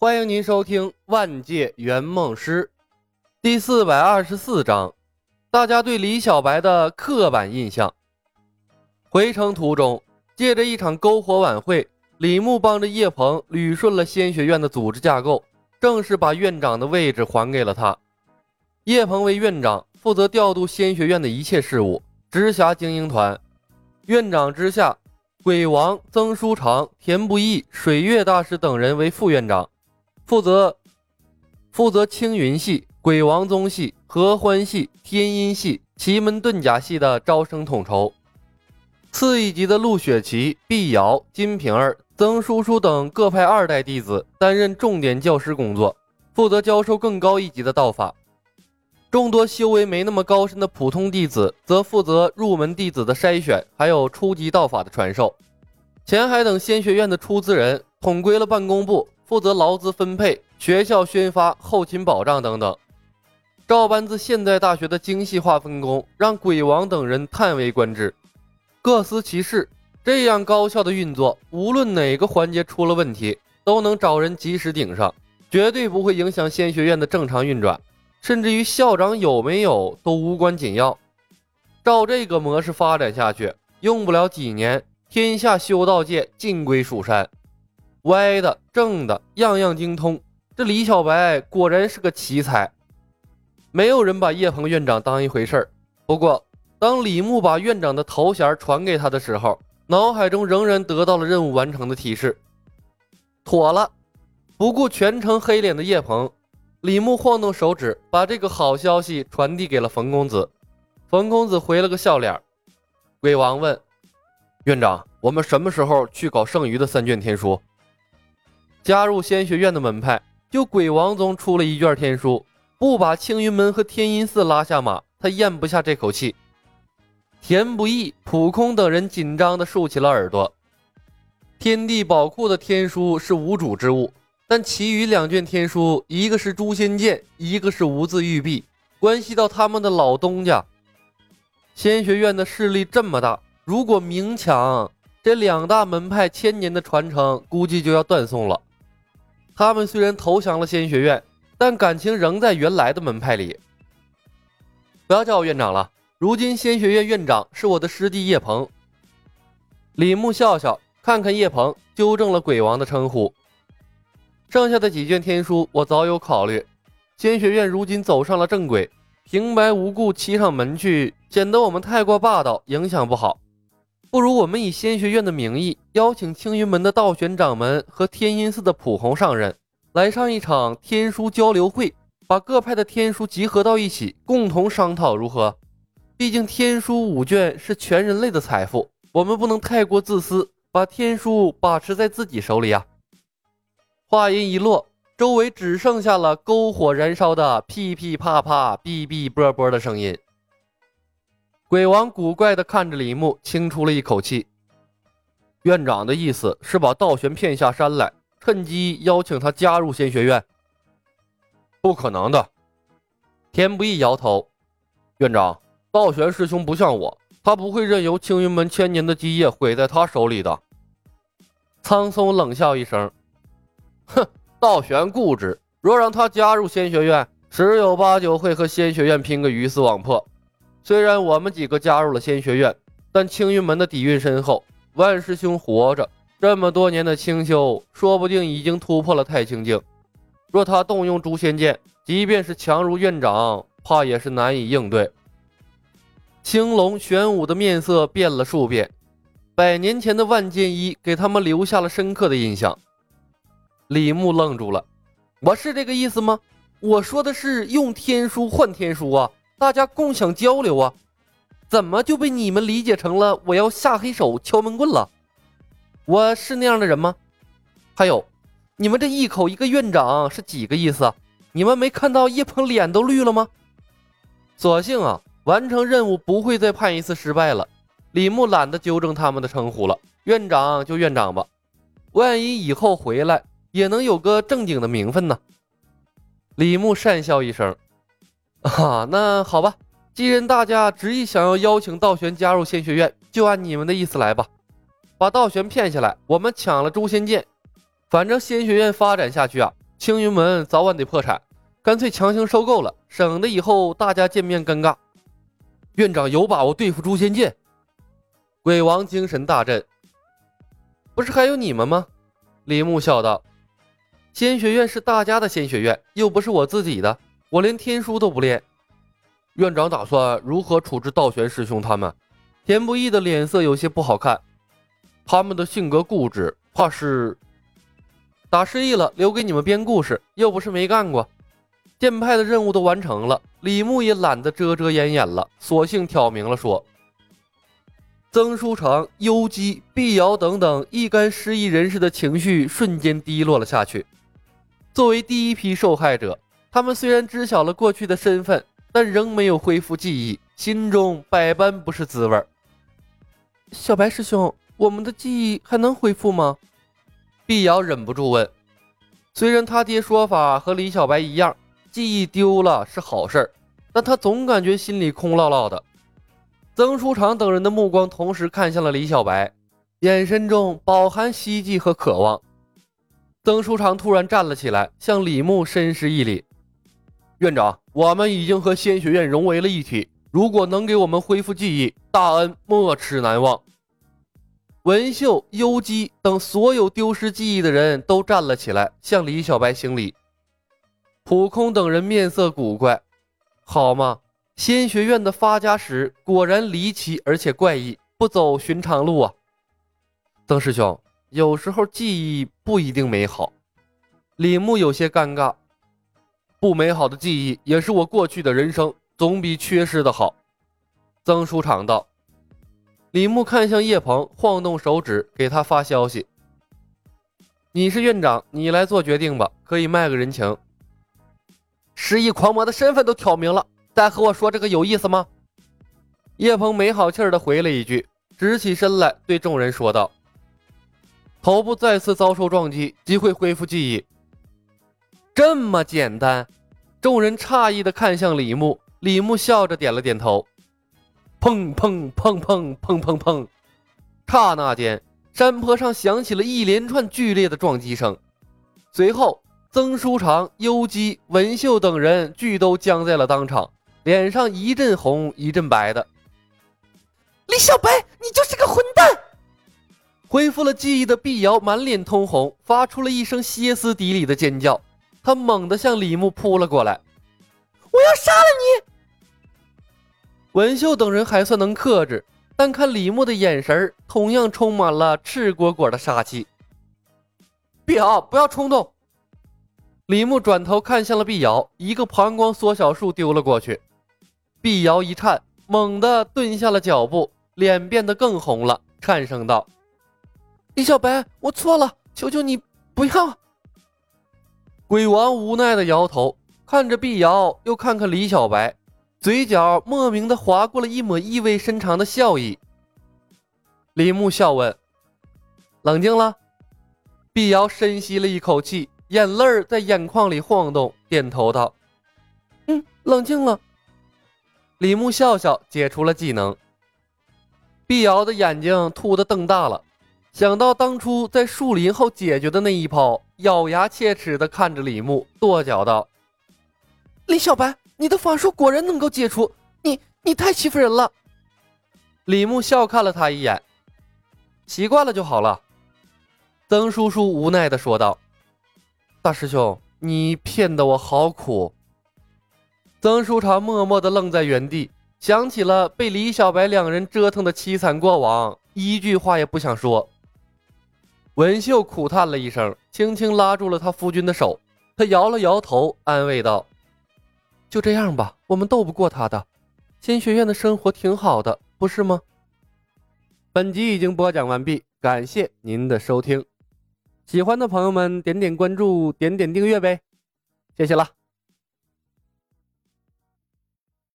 欢迎您收听《万界圆梦师》第四百二十四章。大家对李小白的刻板印象。回程途中，借着一场篝火晚会，李牧帮着叶鹏捋顺了仙学院的组织架构，正式把院长的位置还给了他。叶鹏为院长，负责调度仙学院的一切事务，直辖精英团。院长之下，鬼王、曾书长、田不易、水月大师等人为副院长。负责负责青云系、鬼王宗系、合欢系、天音系、奇门遁甲系的招生统筹。次一级的陆雪琪、碧瑶、金瓶儿、曾叔叔等各派二代弟子担任重点教师工作，负责教授更高一级的道法。众多修为没那么高深的普通弟子则负责入门弟子的筛选，还有初级道法的传授。前海等仙学院的出资人统归了办公部。负责劳资分配、学校宣发、后勤保障等等，照搬自现代大学的精细化分工，让鬼王等人叹为观止。各司其事，这样高效的运作，无论哪个环节出了问题，都能找人及时顶上，绝对不会影响仙学院的正常运转，甚至于校长有没有都无关紧要。照这个模式发展下去，用不了几年，天下修道界尽归蜀山。歪的正的样样精通，这李小白果然是个奇才。没有人把叶鹏院长当一回事儿。不过，当李牧把院长的头衔传给他的时候，脑海中仍然得到了任务完成的提示。妥了，不顾全程黑脸的叶鹏，李牧晃动手指，把这个好消息传递给了冯公子。冯公子回了个笑脸。鬼王问院长：“我们什么时候去搞剩余的三卷天书？”加入仙学院的门派，就鬼王宗出了一卷天书，不把青云门和天音寺拉下马，他咽不下这口气。田不易、普空等人紧张地竖起了耳朵。天地宝库的天书是无主之物，但其余两卷天书，一个是诛仙剑，一个是无字玉璧，关系到他们的老东家。仙学院的势力这么大，如果明抢，这两大门派千年的传承估计就要断送了。他们虽然投降了仙学院，但感情仍在原来的门派里。不要叫我院长了，如今仙学院院长是我的师弟叶鹏。李牧笑笑，看看叶鹏，纠正了鬼王的称呼。剩下的几卷天书，我早有考虑。仙学院如今走上了正轨，平白无故欺上门去，显得我们太过霸道，影响不好。不如我们以仙学院的名义，邀请青云门的道玄掌门和天音寺的普红上任，来上一场天书交流会，把各派的天书集合到一起，共同商讨如何？毕竟天书五卷是全人类的财富，我们不能太过自私，把天书把持在自己手里啊！话音一落，周围只剩下了篝火燃烧的噼噼啪啪、哔哔啵啵的声音。鬼王古怪地看着李牧，轻出了一口气。院长的意思是把道玄骗下山来，趁机邀请他加入仙学院。不可能的，田不易摇头。院长，道玄师兄不像我，他不会任由青云门千年的基业毁在他手里的。苍松冷笑一声：“哼，道玄固执，若让他加入仙学院，十有八九会和仙学院拼个鱼死网破。”虽然我们几个加入了仙学院，但青云门的底蕴深厚。万师兄活着这么多年的清修，说不定已经突破了太清境。若他动用诛仙剑，即便是强如院长，怕也是难以应对。青龙玄武的面色变了数遍，百年前的万剑一给他们留下了深刻的印象。李牧愣住了：“我是这个意思吗？我说的是用天书换天书啊！”大家共享交流啊，怎么就被你们理解成了我要下黑手敲门棍了？我是那样的人吗？还有，你们这一口一个院长是几个意思？你们没看到叶鹏脸都绿了吗？索性啊，完成任务不会再判一次失败了。李牧懒得纠正他们的称呼了，院长就院长吧，万一以后回来也能有个正经的名分呢。李牧讪笑一声。啊，那好吧，既然大家执意想要邀请道玄加入仙学院，就按你们的意思来吧。把道玄骗下来，我们抢了诛仙剑。反正仙学院发展下去啊，青云门早晚得破产，干脆强行收购了，省得以后大家见面尴尬。院长有把握对付诛仙剑？鬼王精神大振。不是还有你们吗？李牧笑道：“仙学院是大家的仙学院，又不是我自己的，我连天书都不练。”院长打算如何处置道玄师兄他们？田不易的脸色有些不好看。他们的性格固执，怕是打失忆了，留给你们编故事，又不是没干过。剑派的任务都完成了，李牧也懒得遮遮掩掩了，索性挑明了说。曾书成、幽姬、碧瑶等等一干失忆人士的情绪瞬间低落了下去。作为第一批受害者，他们虽然知晓了过去的身份，但仍没有恢复记忆，心中百般不是滋味。小白师兄，我们的记忆还能恢复吗？碧瑶忍不住问。虽然他爹说法和李小白一样，记忆丢了是好事但他总感觉心里空落落的。曾书长等人的目光同时看向了李小白，眼神中饱含希冀和渴望。曾书长突然站了起来，向李牧深施一礼：“院长，我们已经和仙学院融为了一体，如果能给我们恢复记忆，大恩没齿难忘。”文秀、幽姬等所有丢失记忆的人都站了起来，向李小白行礼。普空等人面色古怪：“好吗？”仙学院的发家史果然离奇而且怪异，不走寻常路啊！曾师兄，有时候记忆不一定美好。李牧有些尴尬，不美好的记忆也是我过去的人生，总比缺失的好。曾书长道。李牧看向叶鹏，晃动手指给他发消息：“你是院长，你来做决定吧，可以卖个人情。失忆狂魔的身份都挑明了。”再和我说这个有意思吗？叶鹏没好气儿的回了一句，直起身来对众人说道：“头部再次遭受撞击，即会恢复记忆。”这么简单？众人诧异的看向李牧，李牧笑着点了点头。砰砰砰砰砰砰砰！刹那间，山坡上响起了一连串剧烈的撞击声，随后曾书长、幽姬、文秀等人俱都僵在了当场。脸上一阵红一阵白的，李小白，你就是个混蛋！恢复了记忆的碧瑶满脸通红，发出了一声歇斯底里的尖叫。他猛地向李牧扑了过来，我要杀了你！文秀等人还算能克制，但看李牧的眼神同样充满了赤果果的杀气。碧瑶，不要冲动！李牧转头看向了碧瑶，一个膀胱缩小术丢了过去。碧瑶一颤，猛地顿下了脚步，脸变得更红了，颤声道：“李小白，我错了，求求你不要。”鬼王无奈的摇头，看着碧瑶，又看看李小白，嘴角莫名的划过了一抹意味深长的笑意。李牧笑问：“冷静了？”碧瑶深吸了一口气，眼泪在眼眶里晃动，点头道：“嗯，冷静了。”李牧笑笑，解除了技能。碧瑶的眼睛突的瞪大了，想到当初在树林后解决的那一炮，咬牙切齿的看着李牧，跺脚道：“李小白，你的法术果然能够解除，你你太欺负人了。”李牧笑看了他一眼，习惯了就好了。曾叔叔无奈的说道：“大师兄，你骗得我好苦。”曾书长默默的愣在原地，想起了被李小白两人折腾的凄惨过往，一句话也不想说。文秀苦叹了一声，轻轻拉住了他夫君的手，他摇了摇头，安慰道：“就这样吧，我们斗不过他的。新学院的生活挺好的，不是吗？”本集已经播讲完毕，感谢您的收听。喜欢的朋友们，点点关注，点点订阅呗，谢谢了。